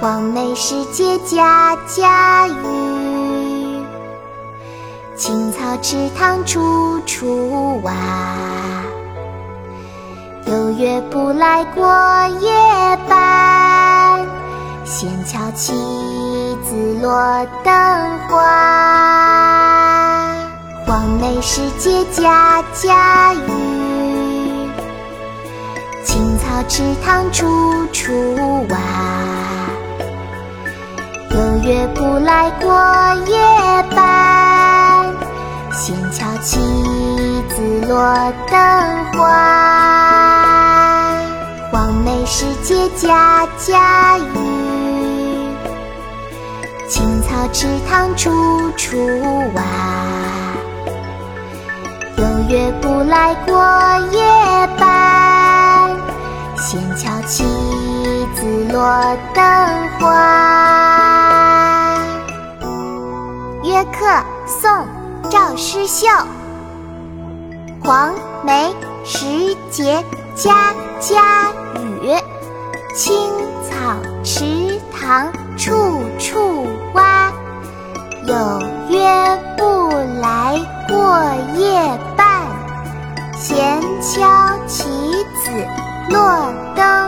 黄梅时节家家雨，青草池塘处处蛙。有月不来过夜半，闲敲棋子落灯花。黄梅时节家家雨，青草池塘处处蛙。月不来过夜半，闲敲棋子落灯花。黄梅时节家家雨，青草池塘处处蛙。有月不来过夜半，闲敲棋子落灯花。约客宋·赵师秀。黄梅时节家家雨，青草池塘处处蛙。有约不来过夜半，闲敲棋子落灯